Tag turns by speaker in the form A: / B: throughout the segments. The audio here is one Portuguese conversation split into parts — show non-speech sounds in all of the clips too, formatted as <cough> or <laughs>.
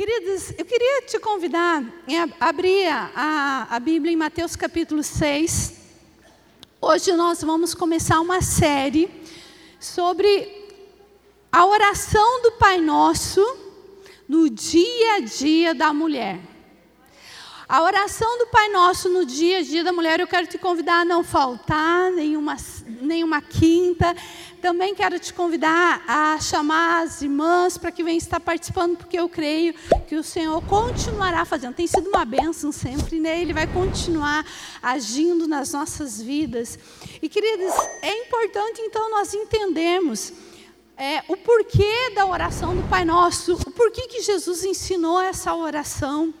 A: Queridos, eu queria te convidar a abrir a, a Bíblia em Mateus capítulo 6. Hoje nós vamos começar uma série sobre a oração do Pai Nosso no dia a dia da mulher. A oração do Pai Nosso no dia a dia da mulher, eu quero te convidar a não faltar nenhuma, nenhuma quinta. Também quero te convidar a chamar as irmãs para que venham estar participando, porque eu creio que o Senhor continuará fazendo. Tem sido uma bênção sempre, né? Ele vai continuar agindo nas nossas vidas. E, queridos, é importante então nós entendermos é, o porquê da oração do Pai Nosso, o porquê que Jesus ensinou essa oração.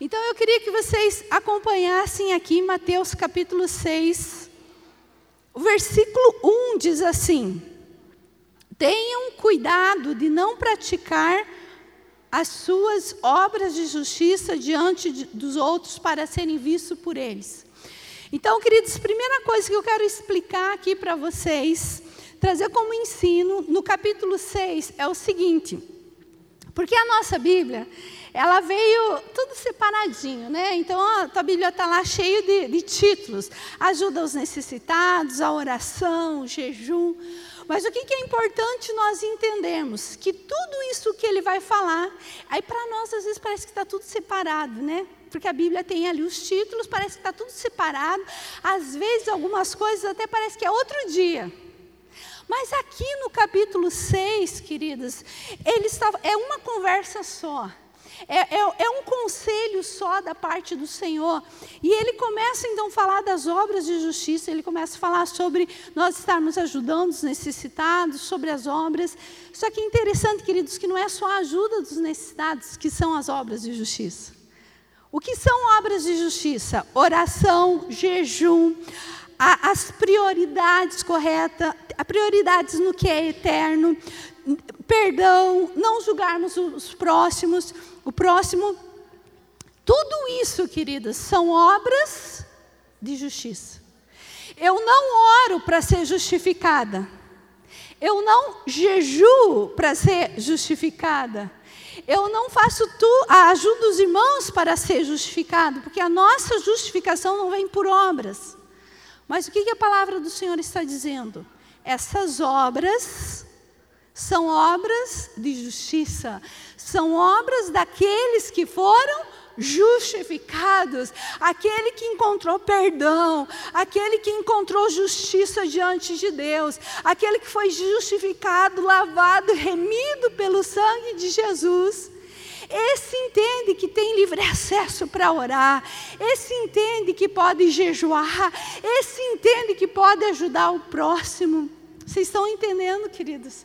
A: Então eu queria que vocês acompanhassem aqui Mateus capítulo 6. O versículo 1 diz assim: Tenham cuidado de não praticar as suas obras de justiça diante de, dos outros para serem vistos por eles. Então, queridos, primeira coisa que eu quero explicar aqui para vocês, trazer como ensino no capítulo 6 é o seguinte: porque a nossa Bíblia, ela veio tudo separadinho, né? Então a tua Bíblia está lá cheia de, de, títulos: ajuda aos necessitados, a oração, o jejum. Mas o que, que é importante nós entendermos? Que tudo isso que ele vai falar, aí para nós às vezes parece que está tudo separado, né? Porque a Bíblia tem ali os títulos, parece que está tudo separado. Às vezes algumas coisas até parece que é outro dia. Mas aqui no capítulo 6, queridas, ele está, é uma conversa só. É, é, é, um conselho só da parte do Senhor. E ele começa então a falar das obras de justiça, ele começa a falar sobre nós estarmos ajudando os necessitados, sobre as obras. Só que é interessante, queridos, que não é só a ajuda dos necessitados que são as obras de justiça. O que são obras de justiça? Oração, jejum, a, as prioridades corretas, prioridades no que é eterno, perdão, não julgarmos os próximos, o próximo. Tudo isso, queridas, são obras de justiça. Eu não oro para ser justificada. Eu não jejuo para ser justificada. Eu não faço tu, ajudo os irmãos para ser justificado, porque a nossa justificação não vem por obras. Mas o que, que a palavra do Senhor está dizendo? Essas obras são obras de justiça, são obras daqueles que foram justificados, aquele que encontrou perdão, aquele que encontrou justiça diante de Deus, aquele que foi justificado, lavado, remido pelo sangue de Jesus. Esse entende que tem livre acesso para orar, esse entende que pode jejuar, esse entende que pode ajudar o próximo. Vocês estão entendendo, queridos?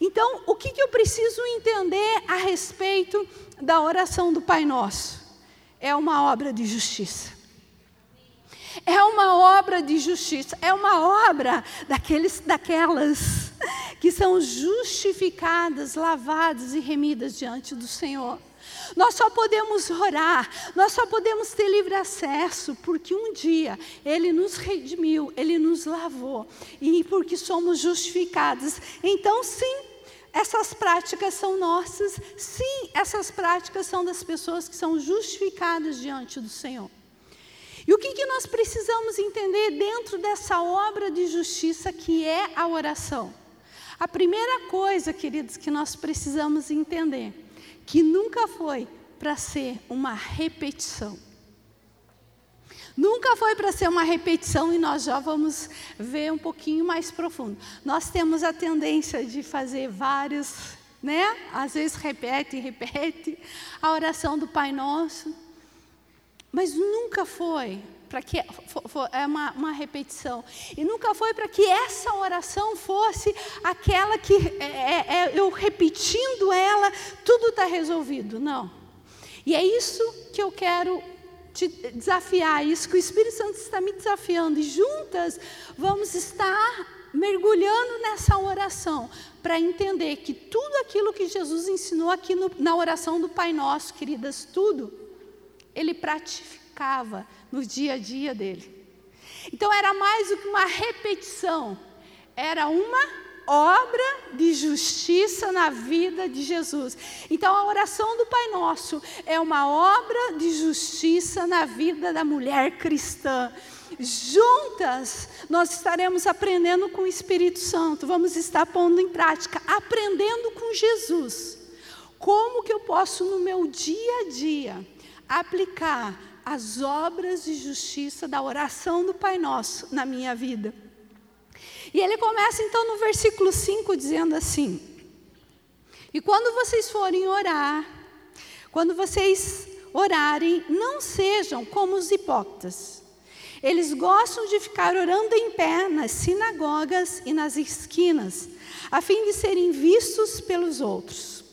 A: Então, o que, que eu preciso entender a respeito da oração do Pai Nosso? É uma obra de justiça. É uma obra de justiça, é uma obra daqueles, daquelas que são justificadas, lavadas e remidas diante do Senhor. Nós só podemos orar, nós só podemos ter livre acesso, porque um dia Ele nos redimiu, Ele nos lavou, e porque somos justificados. Então, sim, essas práticas são nossas, sim, essas práticas são das pessoas que são justificadas diante do Senhor. E o que, que nós precisamos entender dentro dessa obra de justiça que é a oração? A primeira coisa, queridos, que nós precisamos entender, que nunca foi para ser uma repetição. Nunca foi para ser uma repetição e nós já vamos ver um pouquinho mais profundo. Nós temos a tendência de fazer vários, né? Às vezes repete repete a oração do Pai Nosso. Mas nunca foi para que é uma, uma, repetição. E nunca foi para que essa oração fosse aquela que é, é, é eu repetindo ela, tudo está resolvido. Não. E é isso que eu quero te desafiar, isso que o Espírito Santo está me desafiando. E juntas vamos estar mergulhando nessa oração para entender que tudo aquilo que Jesus ensinou aqui no, na oração do Pai Nosso, queridas, tudo, ele praticava no dia a dia dele. Então era mais do que uma repetição, era uma obra de justiça na vida de Jesus. Então, a oração do Pai Nosso é uma obra de justiça na vida da mulher cristã. Juntas, nós estaremos aprendendo com o Espírito Santo, vamos estar pondo em prática, aprendendo com Jesus. Como que eu posso, no meu dia a dia, aplicar as obras de justiça da oração do Pai Nosso na minha vida? E ele começa então no versículo 5 dizendo assim: E quando vocês forem orar, quando vocês orarem, não sejam como os hipócritas. Eles gostam de ficar orando em pé nas sinagogas e nas esquinas, a fim de serem vistos pelos outros.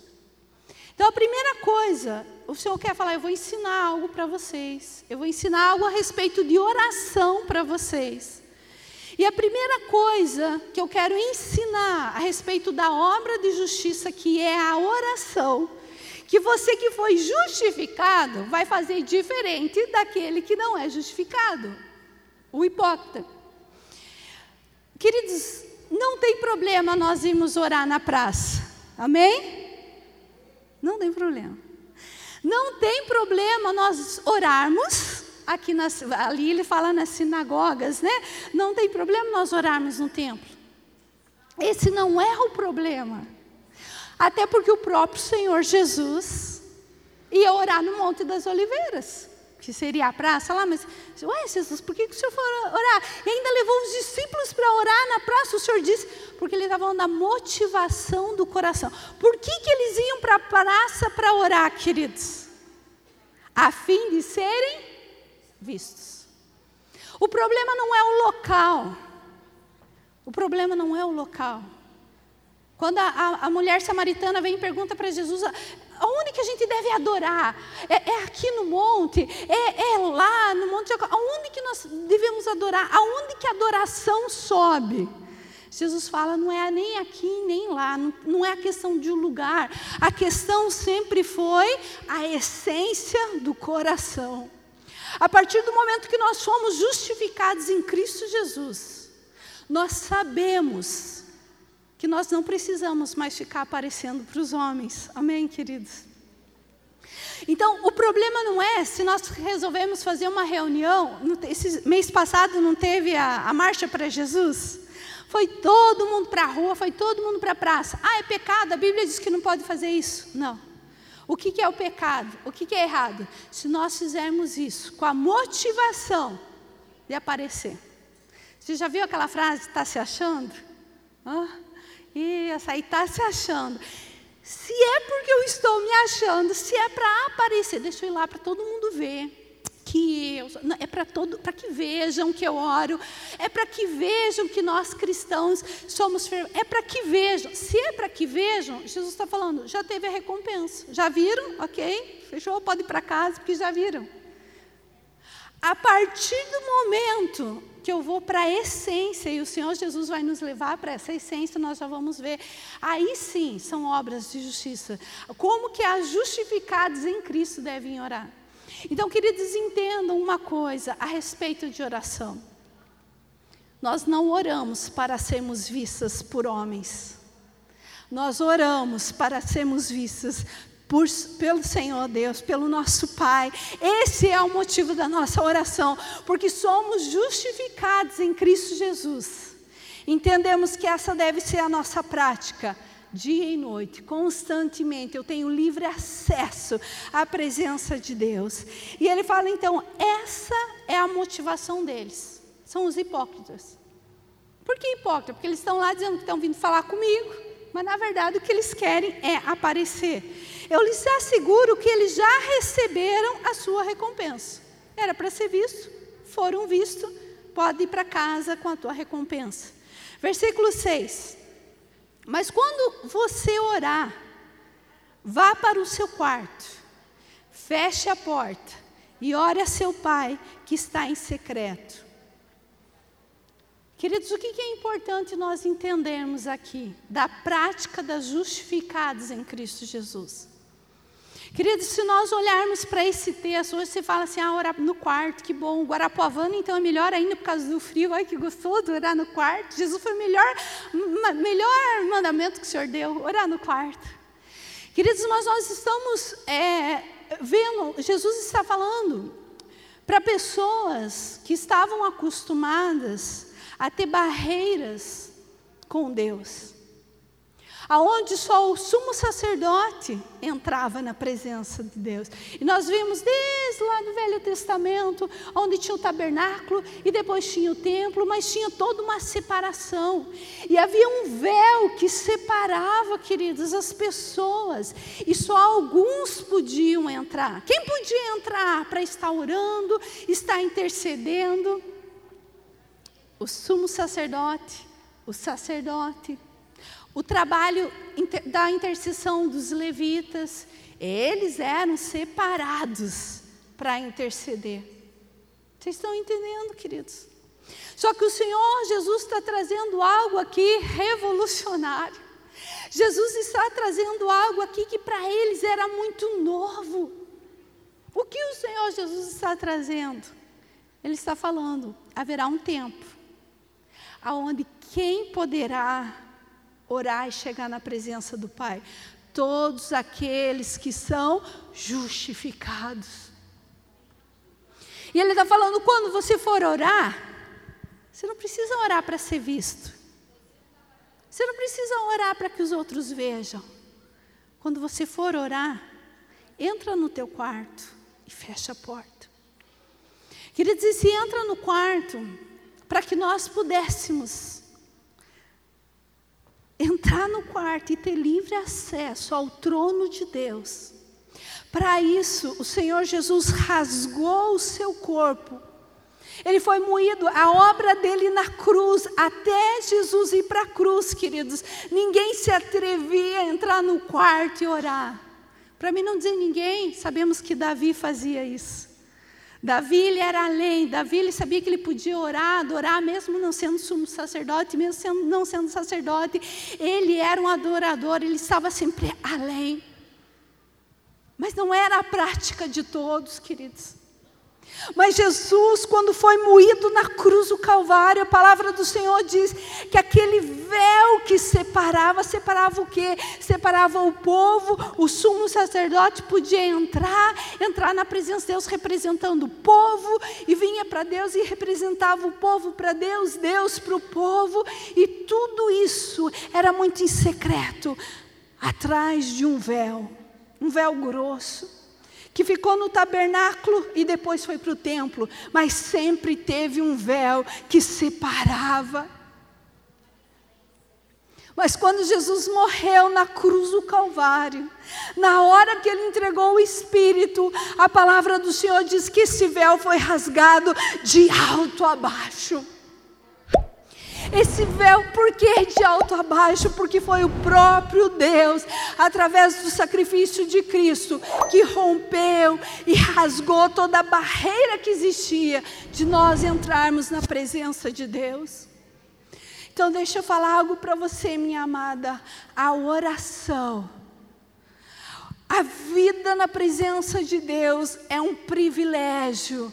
A: Então, a primeira coisa, o Senhor quer falar: eu vou ensinar algo para vocês, eu vou ensinar algo a respeito de oração para vocês. E a primeira coisa que eu quero ensinar a respeito da obra de justiça, que é a oração, que você que foi justificado vai fazer diferente daquele que não é justificado, o hipócrita. Queridos, não tem problema nós irmos orar na praça, amém? Não tem problema. Não tem problema nós orarmos aqui nas, ali ele fala nas sinagogas, né? Não tem problema nós orarmos no templo. Esse não é o problema. Até porque o próprio Senhor Jesus ia orar no Monte das Oliveiras, que seria a praça lá, mas, ué, Jesus, por que, que o Senhor foi orar? E ainda levou os discípulos para orar na praça, o Senhor disse, porque ele estava falando da motivação do coração. Por que, que eles iam para a praça para orar, queridos? A fim de serem vistos. O problema não é o local. O problema não é o local. Quando a, a, a mulher samaritana vem e pergunta para Jesus: aonde que a gente deve adorar? É, é aqui no monte? É, é, lá no monte? Aonde que nós devemos adorar? Aonde que a adoração sobe? Jesus fala, não é nem aqui nem lá, não, não é a questão de um lugar, a questão sempre foi a essência do coração. A partir do momento que nós somos justificados em Cristo Jesus, nós sabemos que nós não precisamos mais ficar aparecendo para os homens. Amém, queridos? Então, o problema não é se nós resolvemos fazer uma reunião. Esse mês passado não teve a, a marcha para Jesus? Foi todo mundo para a rua, foi todo mundo para a praça. Ah, é pecado, a Bíblia diz que não pode fazer isso. Não. O que, que é o pecado? O que, que é errado? Se nós fizermos isso com a motivação de aparecer. Você já viu aquela frase, está se achando? Ah, e essa aí está se achando. Se é porque eu estou me achando, se é para aparecer, deixa eu ir lá para todo mundo ver que eu, é para todo, para que vejam que eu oro, é para que vejam que nós cristãos somos firmes, é para que vejam. Se é para que vejam, Jesus está falando, já teve a recompensa, já viram, ok? Fechou, pode ir para casa porque já viram. A partir do momento que eu vou para a essência e o Senhor Jesus vai nos levar para essa essência, nós já vamos ver. Aí sim são obras de justiça. Como que as justificados em Cristo devem orar? Então, queridos, entendam uma coisa a respeito de oração. Nós não oramos para sermos vistas por homens. Nós oramos para sermos vistas por, pelo Senhor Deus, pelo nosso Pai. Esse é o motivo da nossa oração, porque somos justificados em Cristo Jesus. Entendemos que essa deve ser a nossa prática dia e noite, constantemente, eu tenho livre acesso à presença de Deus. E ele fala então: essa é a motivação deles, são os hipócritas. Por que hipócrita? Porque eles estão lá dizendo que estão vindo falar comigo, mas na verdade o que eles querem é aparecer. Eu lhes asseguro que eles já receberam a sua recompensa. Era para ser visto, foram vistos, pode ir para casa com a tua recompensa. Versículo 6. Mas quando você orar, vá para o seu quarto, feche a porta e ore a seu pai que está em secreto. Queridos, o que é importante nós entendermos aqui da prática das justificadas em Cristo Jesus? Queridos, se nós olharmos para esse texto, hoje você fala assim, ah, orar no quarto, que bom. Guarapuavana, então, é melhor ainda por causa do frio. Ai, que gostoso orar no quarto. Jesus foi o melhor, melhor mandamento que o Senhor deu, orar no quarto. Queridos, mas nós estamos é, vendo, Jesus está falando para pessoas que estavam acostumadas a ter barreiras com Deus aonde só o sumo sacerdote entrava na presença de Deus. E nós vimos desde lá no Velho Testamento, onde tinha o tabernáculo e depois tinha o templo, mas tinha toda uma separação. E havia um véu que separava, queridos, as pessoas, e só alguns podiam entrar. Quem podia entrar para estar orando, estar intercedendo? O sumo sacerdote, o sacerdote o trabalho da intercessão dos levitas, eles eram separados para interceder. Vocês estão entendendo, queridos? Só que o Senhor Jesus está trazendo algo aqui revolucionário. Jesus está trazendo algo aqui que para eles era muito novo. O que o Senhor Jesus está trazendo? Ele está falando: haverá um tempo aonde quem poderá orar e chegar na presença do Pai. Todos aqueles que são justificados. E ele está falando: quando você for orar, você não precisa orar para ser visto. Você não precisa orar para que os outros vejam. Quando você for orar, entra no teu quarto e fecha a porta. Queridos, e se entra no quarto para que nós pudéssemos entrar no quarto e ter livre acesso ao trono de Deus. Para isso, o Senhor Jesus rasgou o seu corpo. Ele foi moído, a obra dele na cruz, até Jesus ir para a cruz, queridos. Ninguém se atrevia a entrar no quarto e orar. Para mim não dizer ninguém, sabemos que Davi fazia isso. Davi ele era além, Davi ele sabia que ele podia orar, adorar, mesmo não sendo sumo sacerdote, mesmo sendo, não sendo sacerdote, ele era um adorador, ele estava sempre além. Mas não era a prática de todos, queridos. Mas Jesus, quando foi moído na cruz do Calvário, a palavra do Senhor diz que aquele véu que separava, separava o quê? Separava o povo, o sumo sacerdote podia entrar, entrar na presença de Deus representando o povo, e vinha para Deus e representava o povo para Deus, Deus para o povo, e tudo isso era muito em secreto, atrás de um véu, um véu grosso que ficou no tabernáculo e depois foi para o templo, mas sempre teve um véu que separava. Mas quando Jesus morreu na cruz do Calvário, na hora que ele entregou o Espírito, a palavra do Senhor diz que esse véu foi rasgado de alto a baixo. Esse véu, por que de alto a baixo? Porque foi o próprio Deus, através do sacrifício de Cristo, que rompeu e rasgou toda a barreira que existia de nós entrarmos na presença de Deus. Então, deixa eu falar algo para você, minha amada. A oração, a vida na presença de Deus é um privilégio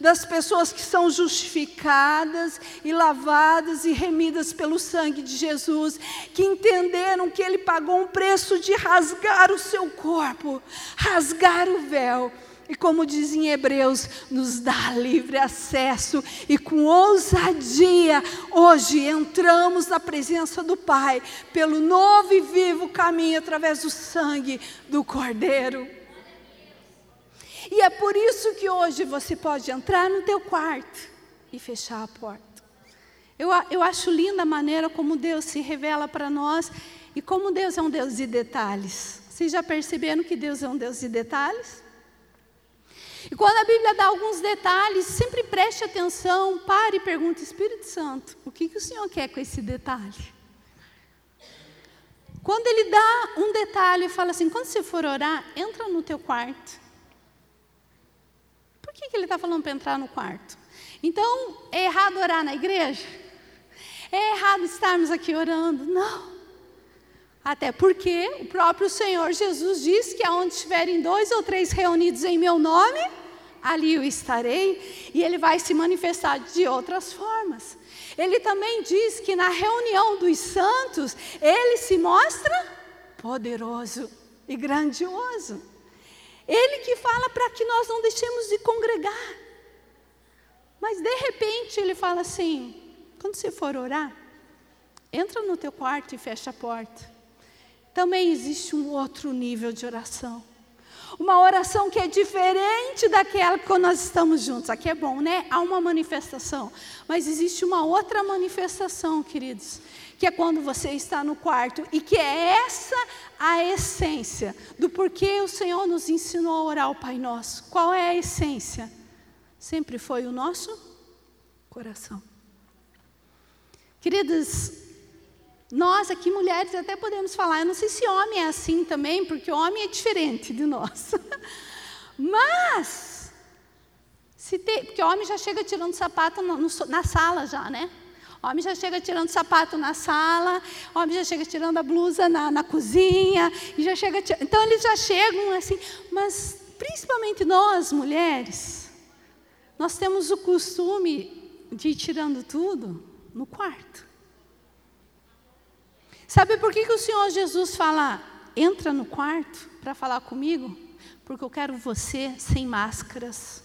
A: das pessoas que são justificadas e lavadas e remidas pelo sangue de Jesus, que entenderam que Ele pagou um preço de rasgar o seu corpo, rasgar o véu. E como diz em Hebreus, nos dá livre acesso e com ousadia, hoje entramos na presença do Pai, pelo novo e vivo caminho através do sangue do Cordeiro. E é por isso que hoje você pode entrar no teu quarto e fechar a porta. Eu, eu acho linda a maneira como Deus se revela para nós e como Deus é um Deus de detalhes. Vocês já perceberam que Deus é um Deus de detalhes? E quando a Bíblia dá alguns detalhes, sempre preste atenção, pare e pergunte, Espírito Santo, o que, que o Senhor quer com esse detalhe? Quando ele dá um detalhe e fala assim, quando você for orar, entra no teu quarto que, que ele está falando para entrar no quarto? Então, é errado orar na igreja? É errado estarmos aqui orando? Não. Até porque o próprio Senhor Jesus diz que aonde estiverem dois ou três reunidos em meu nome, ali eu estarei, e ele vai se manifestar de outras formas. Ele também diz que na reunião dos santos, ele se mostra poderoso e grandioso. Ele que fala para que nós não deixemos de congregar. Mas de repente ele fala assim: quando você for orar, entra no teu quarto e fecha a porta. Também existe um outro nível de oração. Uma oração que é diferente daquela que quando nós estamos juntos. Aqui é bom, né? Há uma manifestação. Mas existe uma outra manifestação, queridos, que é quando você está no quarto e que é essa a essência do porquê o Senhor nos ensinou a orar o Pai Nosso. Qual é a essência? Sempre foi o nosso coração. Queridos, nós aqui mulheres até podemos falar, eu não sei se homem é assim também, porque homem é diferente de nós. <laughs> Mas, se tem, porque homem já chega tirando sapato no, no, na sala já, né? Homem já chega tirando sapato na sala, homem já chega tirando a blusa na, na cozinha, e já chega. Então eles já chegam assim, mas principalmente nós, mulheres, nós temos o costume de ir tirando tudo no quarto. Sabe por que, que o Senhor Jesus fala, entra no quarto para falar comigo? Porque eu quero você sem máscaras.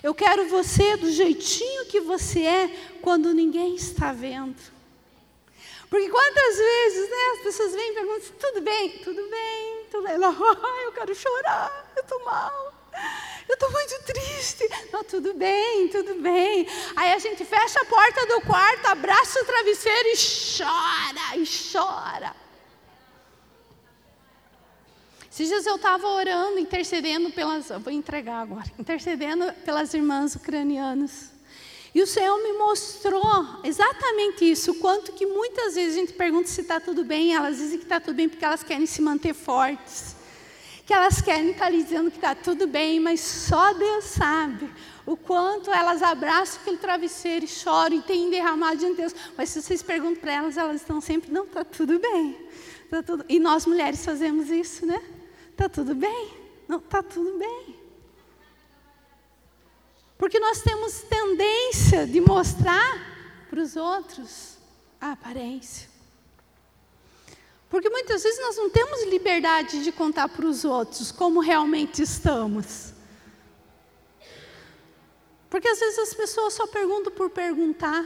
A: Eu quero você do jeitinho que você é quando ninguém está vendo. Porque quantas vezes né, as pessoas vêm e perguntam, tudo bem? Tudo bem, tudo bem. Ela, <laughs> eu quero chorar, eu estou mal. <laughs> Eu estou muito triste. Não, tudo bem, tudo bem. Aí a gente fecha a porta do quarto, abraça o travesseiro e chora, e chora. Esses dias eu estava orando, intercedendo pelas. Vou entregar agora. Intercedendo pelas irmãs ucranianas. E o Senhor me mostrou exatamente isso, quanto que muitas vezes a gente pergunta se está tudo bem, elas dizem que está tudo bem porque elas querem se manter fortes que elas querem estar lhe dizendo que está tudo bem, mas só Deus sabe o quanto elas abraçam aquele travesseiro e choram e têm derramado diante de Deus. Mas se vocês perguntam para elas, elas estão sempre, não, está tudo bem. Tá tudo... E nós mulheres fazemos isso, né? Está tudo bem? Não, está tudo bem. Porque nós temos tendência de mostrar para os outros a aparência. Porque muitas vezes nós não temos liberdade de contar para os outros como realmente estamos. Porque às vezes as pessoas só perguntam por perguntar.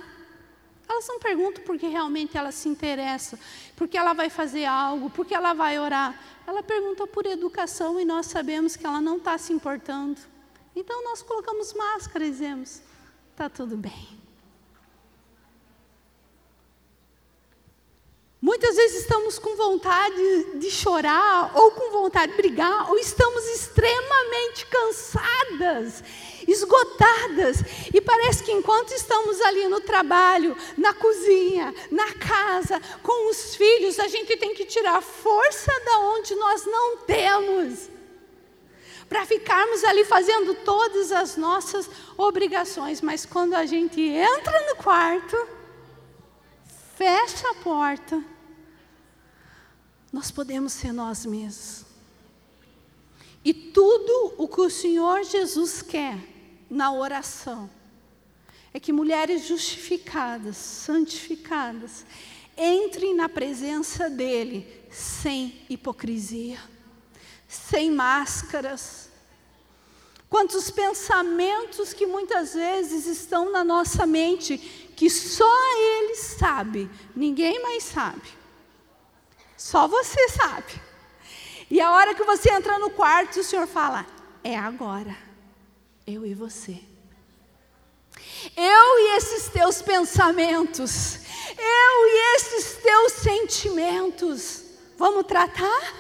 A: Elas não perguntam porque realmente ela se interessa, porque ela vai fazer algo, porque ela vai orar. Ela pergunta por educação e nós sabemos que ela não está se importando. Então nós colocamos máscara e dizemos: está tudo bem. Muitas vezes estamos com vontade de chorar, ou com vontade de brigar, ou estamos extremamente cansadas, esgotadas, e parece que enquanto estamos ali no trabalho, na cozinha, na casa, com os filhos, a gente tem que tirar força da onde nós não temos, para ficarmos ali fazendo todas as nossas obrigações, mas quando a gente entra no quarto, fecha a porta, nós podemos ser nós mesmos. E tudo o que o Senhor Jesus quer na oração é que mulheres justificadas, santificadas, entrem na presença dEle sem hipocrisia, sem máscaras. Quantos pensamentos que muitas vezes estão na nossa mente que só Ele sabe, ninguém mais sabe. Só você sabe. E a hora que você entra no quarto, o Senhor fala: é agora, eu e você. Eu e esses teus pensamentos, eu e esses teus sentimentos, vamos tratar?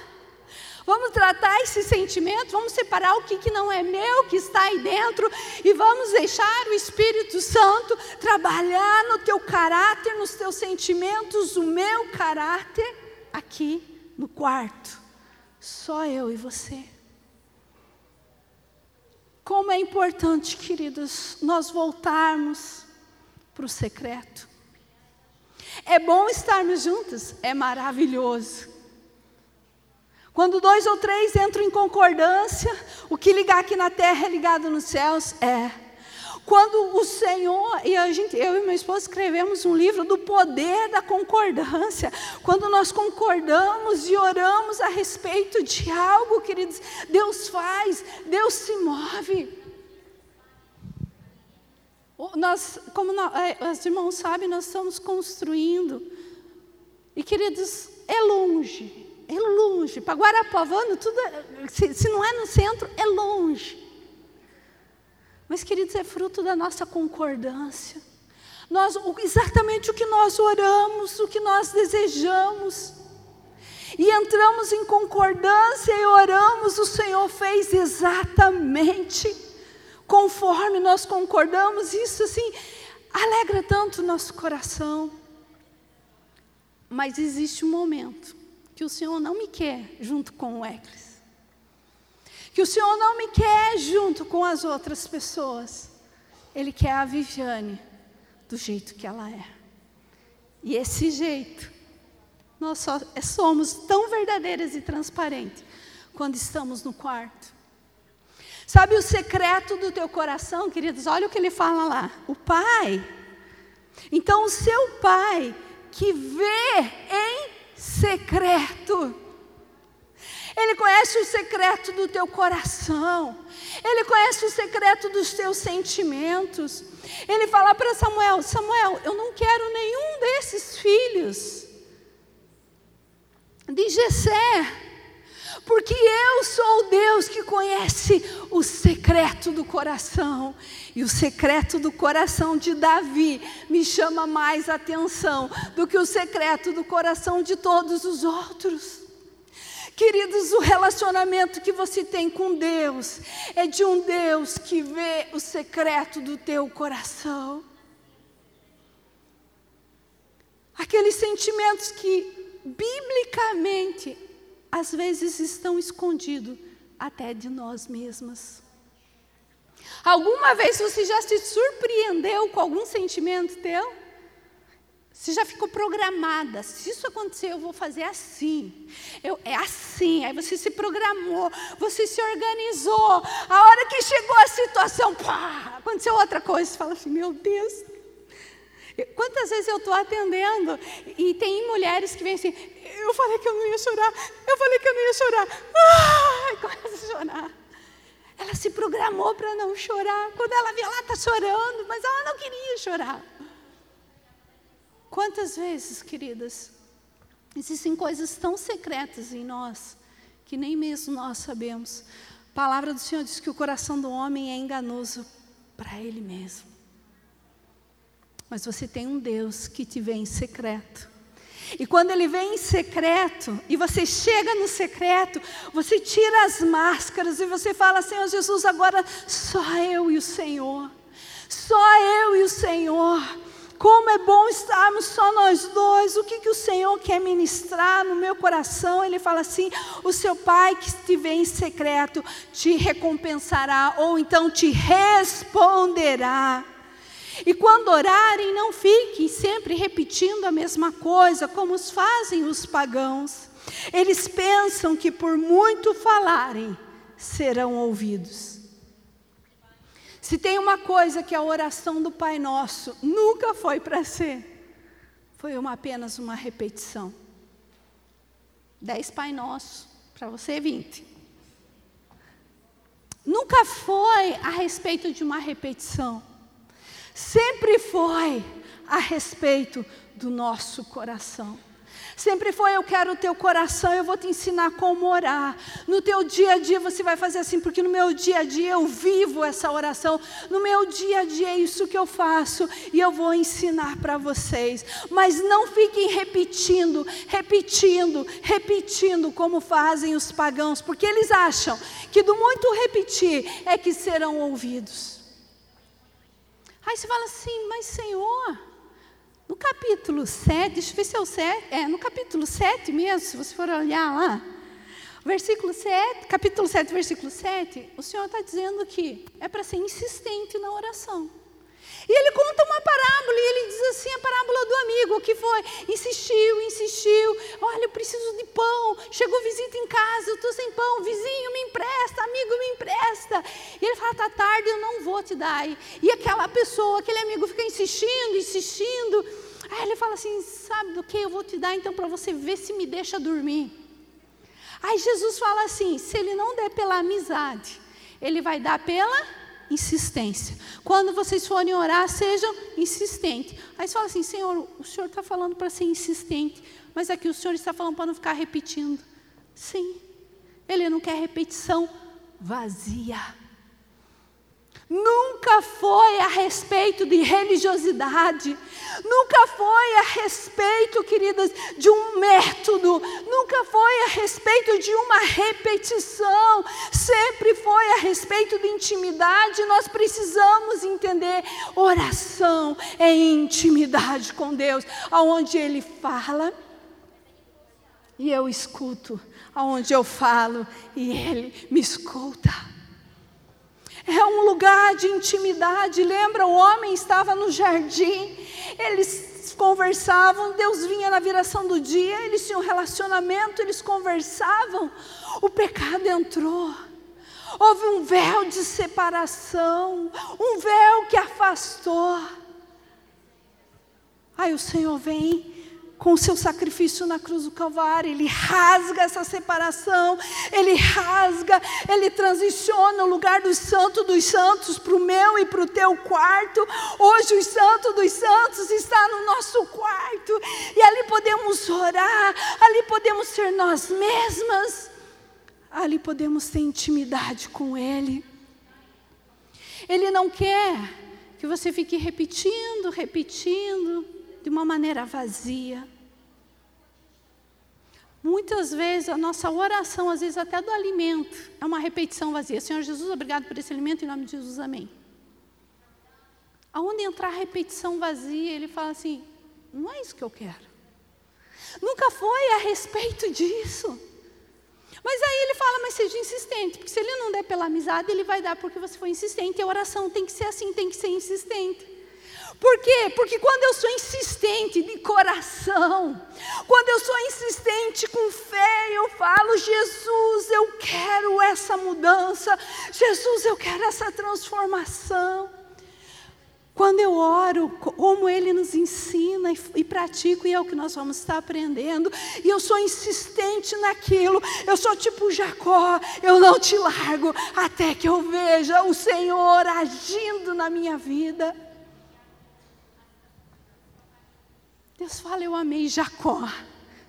A: Vamos tratar esse sentimento, vamos separar o que, que não é meu, que está aí dentro, e vamos deixar o Espírito Santo trabalhar no teu caráter, nos teus sentimentos, o meu caráter, aqui no quarto. Só eu e você. Como é importante, queridos, nós voltarmos para o secreto. É bom estarmos juntos? É maravilhoso. Quando dois ou três entram em concordância, o que ligar aqui na terra é ligado nos céus? É. Quando o Senhor, e a gente, eu e meu esposo escrevemos um livro do poder da concordância. Quando nós concordamos e oramos a respeito de algo, queridos, Deus faz, Deus se move. Nós, como nós, é, os irmãos sabem, nós estamos construindo. E queridos, é longe, é longe. Para Guarapavano, tudo, é, se, se não é no centro, é longe. Mas, queridos, é fruto da nossa concordância. Nós, exatamente o que nós oramos, o que nós desejamos. E entramos em concordância e oramos, o Senhor fez exatamente conforme nós concordamos. Isso, assim, alegra tanto o nosso coração. Mas existe um momento que o Senhor não me quer junto com o Eclis que o Senhor não me quer junto com as outras pessoas. Ele quer a Viviane do jeito que ela é. E esse jeito, nós só somos tão verdadeiras e transparentes quando estamos no quarto. Sabe o secreto do teu coração, queridos? Olha o que ele fala lá. O Pai. Então, o seu Pai que vê em secreto ele conhece o secreto do teu coração. Ele conhece o secreto dos teus sentimentos. Ele fala para Samuel: Samuel, eu não quero nenhum desses filhos de Jessé, porque eu sou o Deus que conhece o secreto do coração. E o secreto do coração de Davi me chama mais atenção do que o secreto do coração de todos os outros. Queridos, o relacionamento que você tem com Deus é de um Deus que vê o secreto do teu coração. Aqueles sentimentos que, biblicamente, às vezes estão escondidos até de nós mesmas. Alguma vez você já se surpreendeu com algum sentimento teu? Você já ficou programada. Se isso acontecer, eu vou fazer assim. Eu, é assim. Aí você se programou, você se organizou. A hora que chegou a situação, pá, aconteceu outra coisa. Você fala assim: meu Deus. Quantas vezes eu estou atendendo e tem mulheres que vêm assim: eu falei que eu não ia chorar, eu falei que eu não ia chorar. Ah, <laughs> começa a chorar. Ela se programou para não chorar. Quando ela vê, ela está chorando, mas ela não queria chorar. Quantas vezes, queridas, existem coisas tão secretas em nós que nem mesmo nós sabemos. A palavra do Senhor diz que o coração do homem é enganoso para ele mesmo. Mas você tem um Deus que te vê em secreto. E quando ele vem em secreto, e você chega no secreto, você tira as máscaras e você fala: Senhor Jesus, agora só eu e o Senhor. Só eu e o Senhor. Como é bom estarmos só nós dois. O que, que o Senhor quer ministrar no meu coração? Ele fala assim: o seu pai que estiver em secreto te recompensará, ou então te responderá. E quando orarem, não fiquem sempre repetindo a mesma coisa, como os fazem os pagãos. Eles pensam que por muito falarem, serão ouvidos. Se tem uma coisa que a oração do Pai Nosso nunca foi para ser, foi uma, apenas uma repetição. Dez Pai Nosso, para você vinte. Nunca foi a respeito de uma repetição. Sempre foi a respeito do nosso coração. Sempre foi: eu quero o teu coração, eu vou te ensinar como orar. No teu dia a dia você vai fazer assim, porque no meu dia a dia eu vivo essa oração. No meu dia a dia é isso que eu faço e eu vou ensinar para vocês. Mas não fiquem repetindo, repetindo, repetindo como fazem os pagãos, porque eles acham que do muito repetir é que serão ouvidos. Aí você fala assim, mas Senhor. No capítulo 7, deixa eu ver se é o 7, é, no capítulo 7 mesmo, se você for olhar lá, versículo 7, capítulo 7, versículo 7, o Senhor está dizendo que é para ser insistente na oração. E ele conta uma parábola e ele diz assim: a parábola do amigo, que foi? Insistiu, insistiu. Olha, eu preciso de pão. Chegou visita em casa, eu estou sem pão. Vizinho, me empresta, amigo, me empresta. E ele fala: tá tarde, eu não vou te dar. E aquela pessoa, aquele amigo fica insistindo, insistindo. Aí ele fala assim: sabe do que? Eu vou te dar então para você ver se me deixa dormir. Aí Jesus fala assim: se ele não der pela amizade, ele vai dar pela insistência. Quando vocês forem orar, sejam insistentes. Aí você fala assim: Senhor, o Senhor está falando para ser insistente, mas aqui o Senhor está falando para não ficar repetindo. Sim, Ele não quer repetição vazia. Nunca foi a respeito de religiosidade, nunca foi a respeito, queridas, de um método, nunca foi a respeito de uma repetição, sempre foi a respeito de intimidade. Nós precisamos entender: oração é intimidade com Deus, aonde Ele fala e eu escuto, aonde eu falo e Ele me escuta. É um lugar de intimidade. Lembra, o homem estava no jardim, eles conversavam, Deus vinha na viração do dia, eles tinham um relacionamento, eles conversavam. O pecado entrou. Houve um véu de separação, um véu que afastou. Aí o Senhor vem com o seu sacrifício na cruz do Calvário, ele rasga essa separação, ele rasga, ele transiciona o lugar do santo dos santos para o meu e para o teu quarto. Hoje o santo dos santos está no nosso quarto, e ali podemos orar, ali podemos ser nós mesmas, ali podemos ter intimidade com Ele. Ele não quer que você fique repetindo, repetindo de uma maneira vazia. Muitas vezes a nossa oração, às vezes até do alimento, é uma repetição vazia. Senhor Jesus, obrigado por esse alimento, em nome de Jesus, amém. Aonde entrar a repetição vazia, ele fala assim: não é isso que eu quero. Nunca foi a respeito disso. Mas aí ele fala, mas seja insistente, porque se ele não der pela amizade, ele vai dar porque você foi insistente. E a oração tem que ser assim, tem que ser insistente. Por quê? Porque quando eu sou insistente de coração, quando eu sou insistente com fé, eu falo: Jesus, eu quero essa mudança, Jesus, eu quero essa transformação. Quando eu oro, como Ele nos ensina e, e, pratico, e é o que nós vamos estar aprendendo, e eu sou insistente naquilo, eu sou tipo Jacó, eu não te largo até que eu veja o Senhor agindo na minha vida. Deus fala, eu amei Jacó.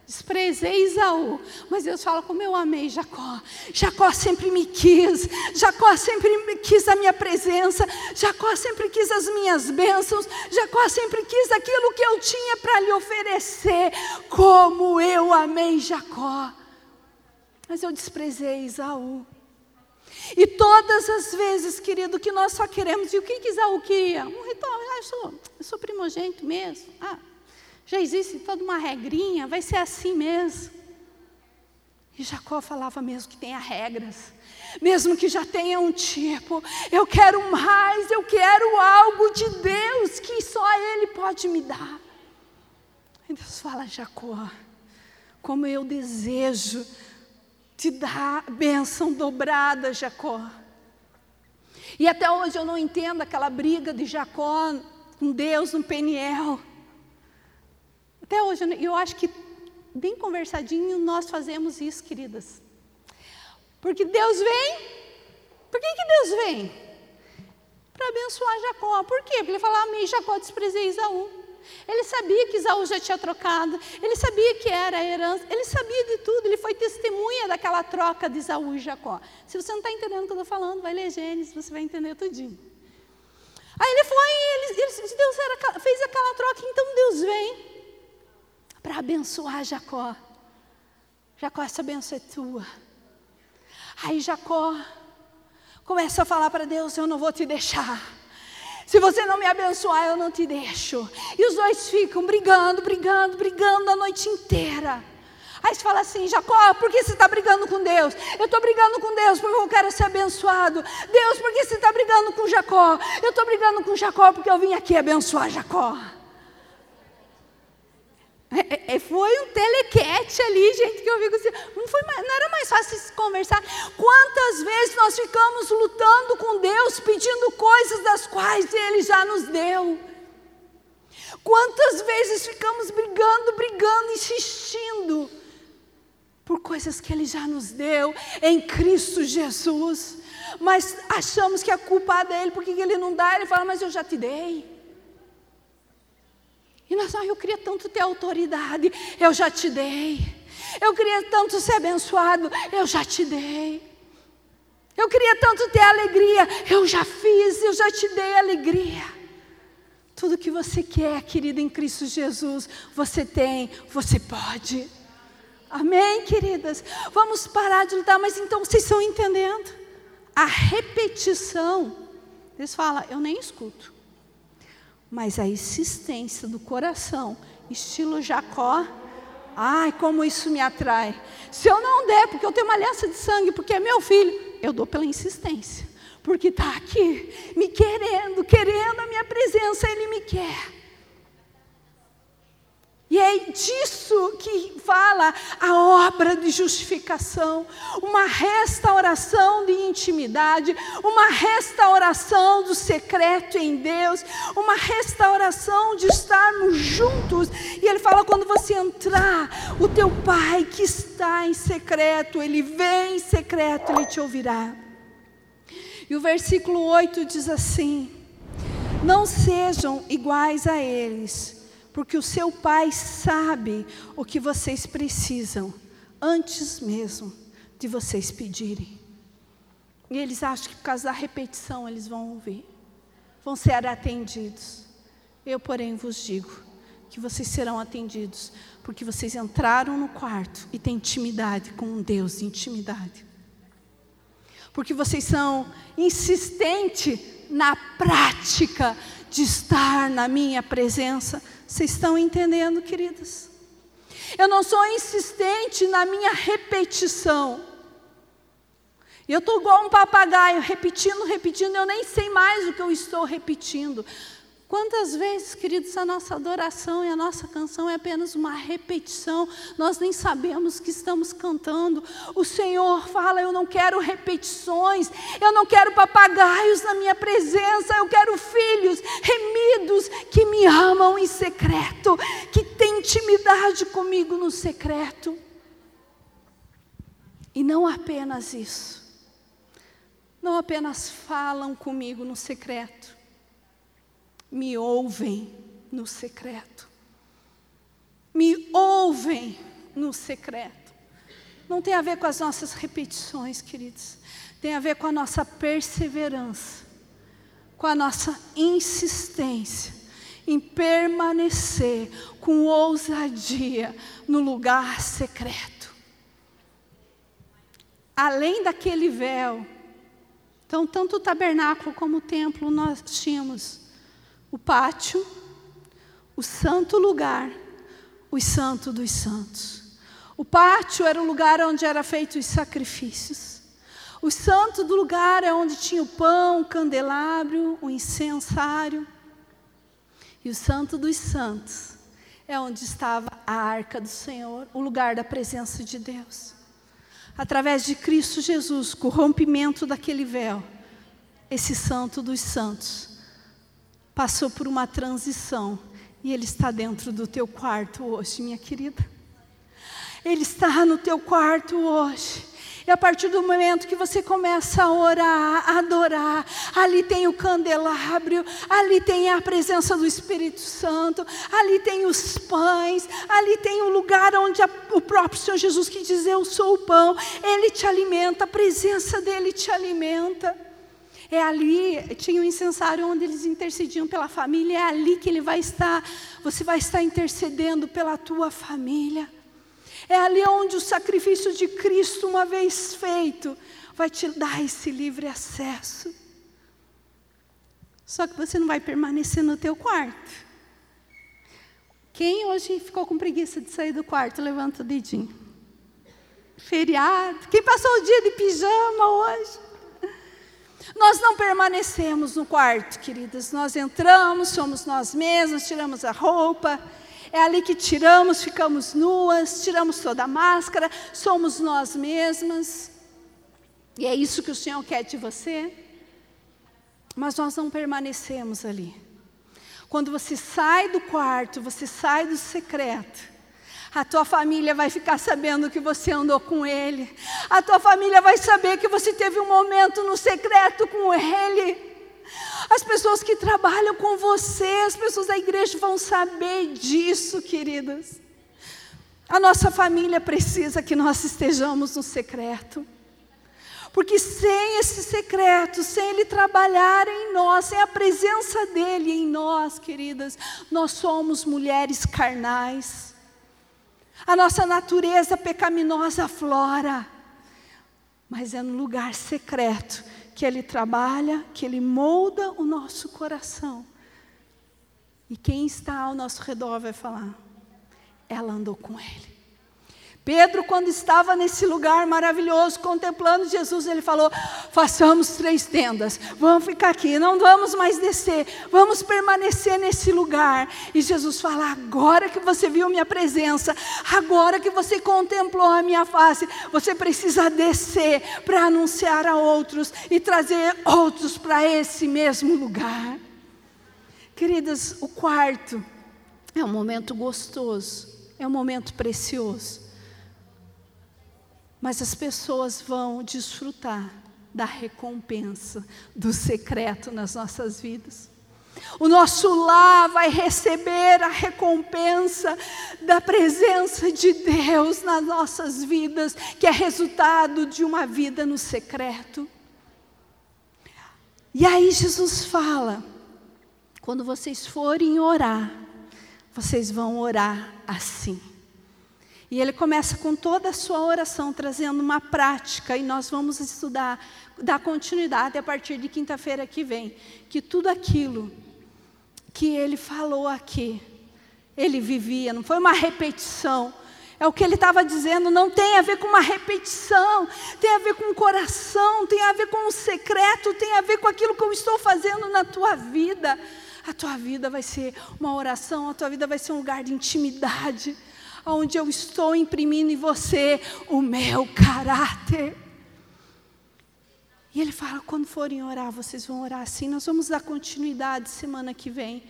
A: Desprezei Isaú, mas Deus fala como eu amei Jacó. Jacó sempre me quis, Jacó sempre quis a minha presença, Jacó sempre quis as minhas bênçãos, Jacó sempre quis aquilo que eu tinha para lhe oferecer, como eu amei Jacó. Mas eu desprezei Isaú. E todas as vezes, querido, que nós só queremos, e o que, que Isaú queria? Um ritual, ah, eu sou, eu sou primogênito mesmo. Ah, já existe toda uma regrinha, vai ser assim mesmo. E Jacó falava mesmo que tenha regras, mesmo que já tenha um tipo, eu quero mais, eu quero algo de Deus que só Ele pode me dar. E Deus fala, Jacó, como eu desejo te dar bênção dobrada, Jacó. E até hoje eu não entendo aquela briga de Jacó com Deus no Peniel. Até hoje, eu acho que bem conversadinho nós fazemos isso, queridas. Porque Deus vem. Por que, que Deus vem? Para abençoar Jacó. Por quê? Porque ele falou, amei Jacó, desprezei Isaú. Ele sabia que Isaú já tinha trocado, ele sabia que era a herança, ele sabia de tudo, ele foi testemunha daquela troca de Isaú e Jacó. Se você não está entendendo o que eu estou falando, vai ler Gênesis, você vai entender tudinho. Aí ele foi, ele, ele, Deus era, fez aquela troca, então Deus vem para abençoar Jacó. Jacó, essa benção é tua. Aí Jacó começa a falar para Deus: Eu não vou te deixar. Se você não me abençoar, eu não te deixo. E os dois ficam brigando, brigando, brigando a noite inteira. Aí você fala assim, Jacó, por que você está brigando com Deus? Eu estou brigando com Deus porque eu quero ser abençoado. Deus, por que você está brigando com Jacó? Eu estou brigando com Jacó porque eu vim aqui abençoar Jacó. É, é, foi um telequete ali, gente, que eu vi assim, não, não era mais fácil se conversar. Quantas vezes nós ficamos lutando com Deus, pedindo coisas das quais Ele já nos deu? Quantas vezes ficamos brigando, brigando, insistindo por coisas que Ele já nos deu em Cristo Jesus, mas achamos que a culpa é dele, porque Ele não dá, Ele fala, mas eu já te dei. E nós, ah, eu queria tanto ter autoridade, eu já te dei. Eu queria tanto ser abençoado, eu já te dei. Eu queria tanto ter alegria, eu já fiz, eu já te dei alegria. Tudo que você quer, querida, em Cristo Jesus, você tem, você pode. Amém, queridas? Vamos parar de lutar, mas então vocês estão entendendo? A repetição, eles falam, eu nem escuto mas a insistência do coração, estilo Jacó, ai, como isso me atrai. Se eu não der, porque eu tenho uma aliança de sangue, porque é meu filho, eu dou pela insistência, porque está aqui, me querendo, querendo a minha presença, ele me quer. E é disso que fala a obra de justificação, uma restauração de intimidade, uma restauração do secreto em Deus, uma restauração de estarmos juntos. E ele fala: quando você entrar, o teu Pai que está em secreto, ele vem em secreto, ele te ouvirá. E o versículo 8 diz assim: Não sejam iguais a eles porque o seu pai sabe o que vocês precisam antes mesmo de vocês pedirem. E eles acham que por causa da repetição eles vão ouvir, vão ser atendidos. Eu, porém, vos digo que vocês serão atendidos, porque vocês entraram no quarto e têm intimidade com um Deus, intimidade. Porque vocês são insistentes na prática de estar na minha presença, vocês estão entendendo, queridas? Eu não sou insistente na minha repetição. Eu estou igual um papagaio, repetindo, repetindo, eu nem sei mais o que eu estou repetindo. Quantas vezes, queridos, a nossa adoração e a nossa canção é apenas uma repetição, nós nem sabemos que estamos cantando. O Senhor fala: Eu não quero repetições, eu não quero papagaios na minha presença, eu quero filhos remidos que me amam em secreto, que têm intimidade comigo no secreto. E não apenas isso, não apenas falam comigo no secreto, me ouvem no secreto. Me ouvem no secreto. Não tem a ver com as nossas repetições, queridos. Tem a ver com a nossa perseverança, com a nossa insistência em permanecer com ousadia no lugar secreto. Além daquele véu, então, tanto o tabernáculo como o templo nós tínhamos o pátio, o santo lugar, os santos dos santos. O pátio era o lugar onde eram feitos os sacrifícios. O santo do lugar é onde tinha o pão, o candelabro, o incensário. E o santo dos santos é onde estava a arca do Senhor, o lugar da presença de Deus. Através de Cristo Jesus, com o rompimento daquele véu, esse santo dos santos passou por uma transição e Ele está dentro do teu quarto hoje, minha querida. Ele está no teu quarto hoje. E a partir do momento que você começa a orar, a adorar, ali tem o candelabro, ali tem a presença do Espírito Santo, ali tem os pães, ali tem o lugar onde a, o próprio Senhor Jesus que diz: Eu sou o pão, Ele te alimenta, a presença dele te alimenta. É ali, tinha um incensário onde eles intercediam pela família, é ali que ele vai estar, você vai estar intercedendo pela tua família. É ali onde o sacrifício de Cristo, uma vez feito, vai te dar esse livre acesso. Só que você não vai permanecer no teu quarto. Quem hoje ficou com preguiça de sair do quarto, levanta o dedinho. feriado. Quem passou o dia de pijama hoje? Nós não permanecemos no quarto, queridas. Nós entramos, somos nós mesmos, tiramos a roupa. É ali que tiramos, ficamos nuas, tiramos toda a máscara, somos nós mesmas. E é isso que o Senhor quer de você. Mas nós não permanecemos ali. Quando você sai do quarto, você sai do secreto, a tua família vai ficar sabendo que você andou com Ele. A tua família vai saber que você teve um momento no secreto com Ele. As pessoas que trabalham com você, as pessoas da igreja vão saber disso, queridas. A nossa família precisa que nós estejamos no secreto. Porque sem esse secreto, sem Ele trabalhar em nós, sem a presença dEle em nós, queridas, nós somos mulheres carnais. A nossa natureza pecaminosa flora. Mas é no lugar secreto que Ele trabalha, que Ele molda o nosso coração. E quem está ao nosso redor vai falar: ela andou com Ele. Pedro, quando estava nesse lugar maravilhoso, contemplando Jesus, ele falou: façamos três tendas, vamos ficar aqui, não vamos mais descer, vamos permanecer nesse lugar. E Jesus fala: agora que você viu minha presença, agora que você contemplou a minha face, você precisa descer para anunciar a outros e trazer outros para esse mesmo lugar. Queridas, o quarto é um momento gostoso, é um momento precioso mas as pessoas vão desfrutar da recompensa, do secreto nas nossas vidas. O nosso lar vai receber a recompensa da presença de Deus nas nossas vidas, que é resultado de uma vida no secreto. E aí Jesus fala: quando vocês forem orar, vocês vão orar assim. E ele começa com toda a sua oração, trazendo uma prática, e nós vamos estudar, dar continuidade a partir de quinta-feira que vem. Que tudo aquilo que ele falou aqui, ele vivia, não foi uma repetição. É o que ele estava dizendo, não tem a ver com uma repetição, tem a ver com o coração, tem a ver com o secreto, tem a ver com aquilo que eu estou fazendo na tua vida. A tua vida vai ser uma oração, a tua vida vai ser um lugar de intimidade onde eu estou imprimindo em você o meu caráter. E ele fala: quando forem orar, vocês vão orar assim. Nós vamos dar continuidade semana que vem,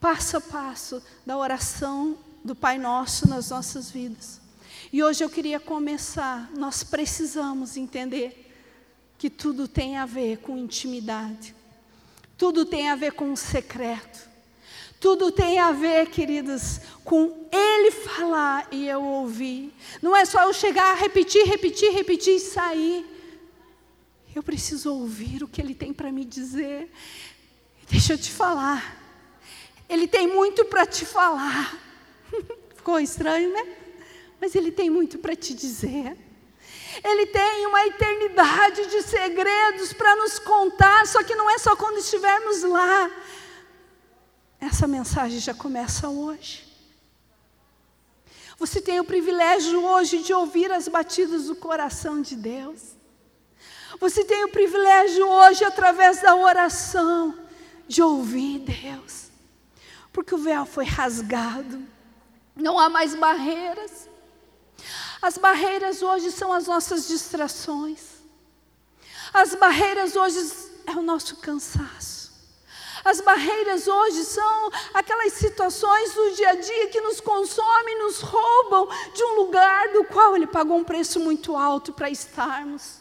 A: passo a passo, da oração do Pai Nosso nas nossas vidas. E hoje eu queria começar. Nós precisamos entender que tudo tem a ver com intimidade, tudo tem a ver com o secreto. Tudo tem a ver, queridos, com Ele falar e eu ouvir. Não é só eu chegar, repetir, repetir, repetir e sair. Eu preciso ouvir o que Ele tem para me dizer. Deixa eu te falar. Ele tem muito para te falar. <laughs> Ficou estranho, né? Mas Ele tem muito para te dizer. Ele tem uma eternidade de segredos para nos contar, só que não é só quando estivermos lá. Essa mensagem já começa hoje. Você tem o privilégio hoje de ouvir as batidas do coração de Deus. Você tem o privilégio hoje, através da oração, de ouvir Deus. Porque o véu foi rasgado, não há mais barreiras. As barreiras hoje são as nossas distrações. As barreiras hoje é o nosso cansaço. As barreiras hoje são aquelas situações do dia a dia que nos consomem, nos roubam de um lugar do qual Ele pagou um preço muito alto para estarmos.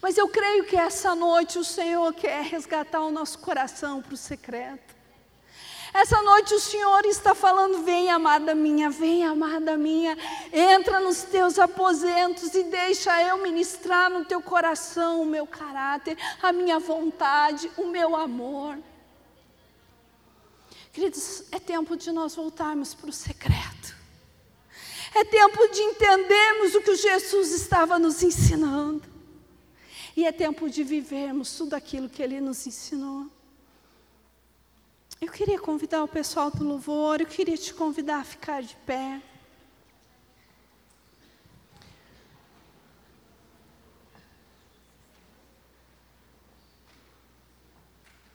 A: Mas eu creio que essa noite o Senhor quer resgatar o nosso coração para o secreto. Essa noite o Senhor está falando: vem, amada minha, vem, amada minha, entra nos teus aposentos e deixa eu ministrar no teu coração o meu caráter, a minha vontade, o meu amor. Queridos, é tempo de nós voltarmos para o secreto. É tempo de entendermos o que Jesus estava nos ensinando. E é tempo de vivermos tudo aquilo que Ele nos ensinou. Eu queria convidar o pessoal do louvor, eu queria te convidar a ficar de pé.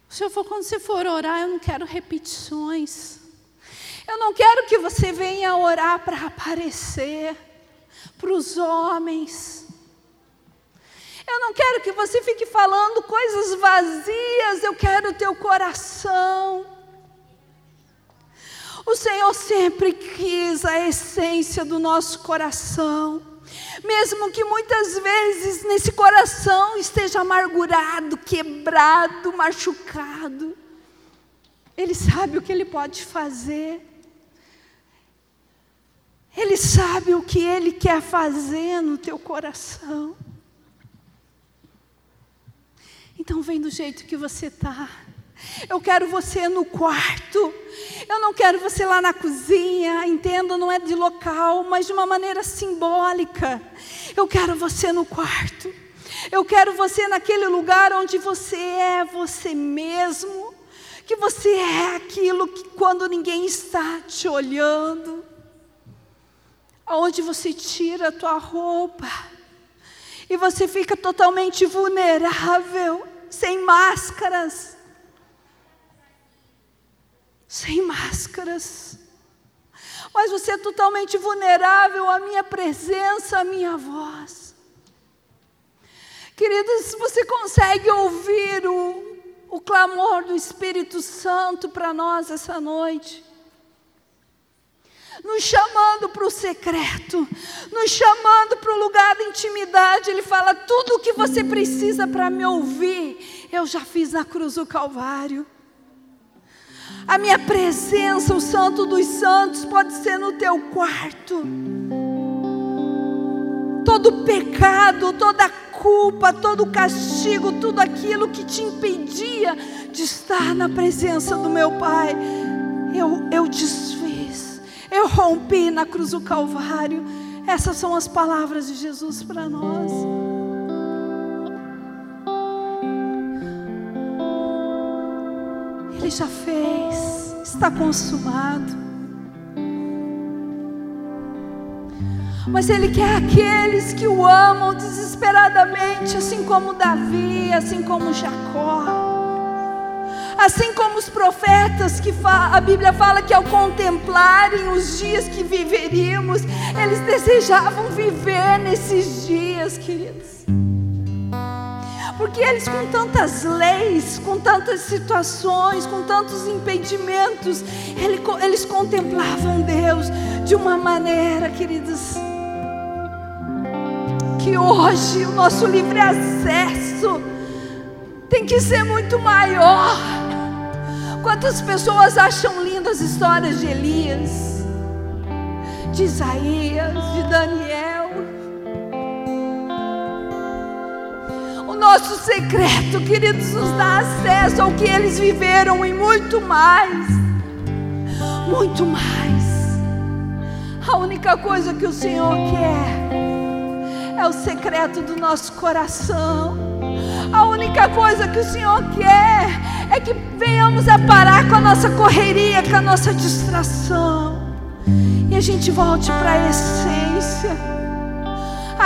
A: Se eu for quando você for orar, eu não quero repetições. Eu não quero que você venha orar para aparecer para os homens. Eu não quero que você fique falando coisas vazias, eu quero o teu coração. O Senhor sempre quis a essência do nosso coração. Mesmo que muitas vezes nesse coração esteja amargurado, quebrado, machucado, Ele sabe o que Ele pode fazer. Ele sabe o que Ele quer fazer no teu coração. Então vem do jeito que você está. Eu quero você no quarto. Eu não quero você lá na cozinha. Entendo, não é de local, mas de uma maneira simbólica. Eu quero você no quarto. Eu quero você naquele lugar onde você é você mesmo. Que você é aquilo que quando ninguém está te olhando onde você tira a tua roupa e você fica totalmente vulnerável, sem máscaras. Sem máscaras. Mas você é totalmente vulnerável à minha presença, à minha voz. Queridos, você consegue ouvir o, o clamor do Espírito Santo para nós essa noite? nos chamando para o secreto, nos chamando para o lugar da intimidade. Ele fala: tudo o que você precisa para me ouvir, eu já fiz na cruz do Calvário. A minha presença, o Santo dos Santos, pode ser no teu quarto. Todo pecado, toda culpa, todo castigo, tudo aquilo que te impedia de estar na presença do meu Pai, eu, eu desfiz eu rompi na cruz do Calvário. Essas são as palavras de Jesus para nós. Ele já fez, está consumado. Mas Ele quer aqueles que o amam desesperadamente, assim como Davi, assim como Jacó. Assim como os profetas que a Bíblia fala que ao contemplarem os dias que viveríamos, eles desejavam viver nesses dias, queridos. Porque eles com tantas leis, com tantas situações, com tantos impedimentos, eles contemplavam Deus de uma maneira, queridos, que hoje o nosso livre acesso tem que ser muito maior. Quantas pessoas acham lindas as histórias de Elias, de Isaías, de Daniel? Nosso secreto, queridos, nos dá acesso ao que eles viveram e muito mais. Muito mais. A única coisa que o Senhor quer é o secreto do nosso coração. A única coisa que o Senhor quer é que venhamos a parar com a nossa correria, com a nossa distração. E a gente volte para a essência.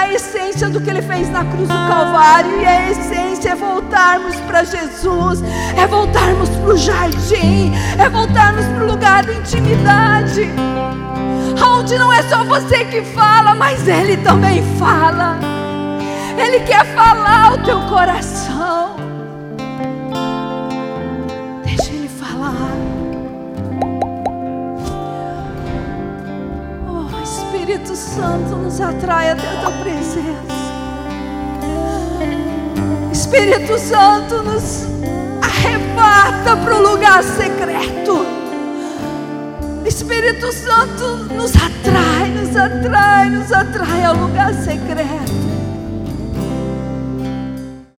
A: A essência do que Ele fez na cruz do Calvário. E a essência é voltarmos para Jesus. É voltarmos para o jardim. É voltarmos para o lugar da intimidade. Onde não é só você que fala, mas Ele também fala. Ele quer falar o teu coração. Espírito Santo, nos atrai até a tua presença. Espírito Santo, nos arrebata para o lugar secreto. Espírito Santo nos atrai, nos atrai, nos atrai ao lugar secreto.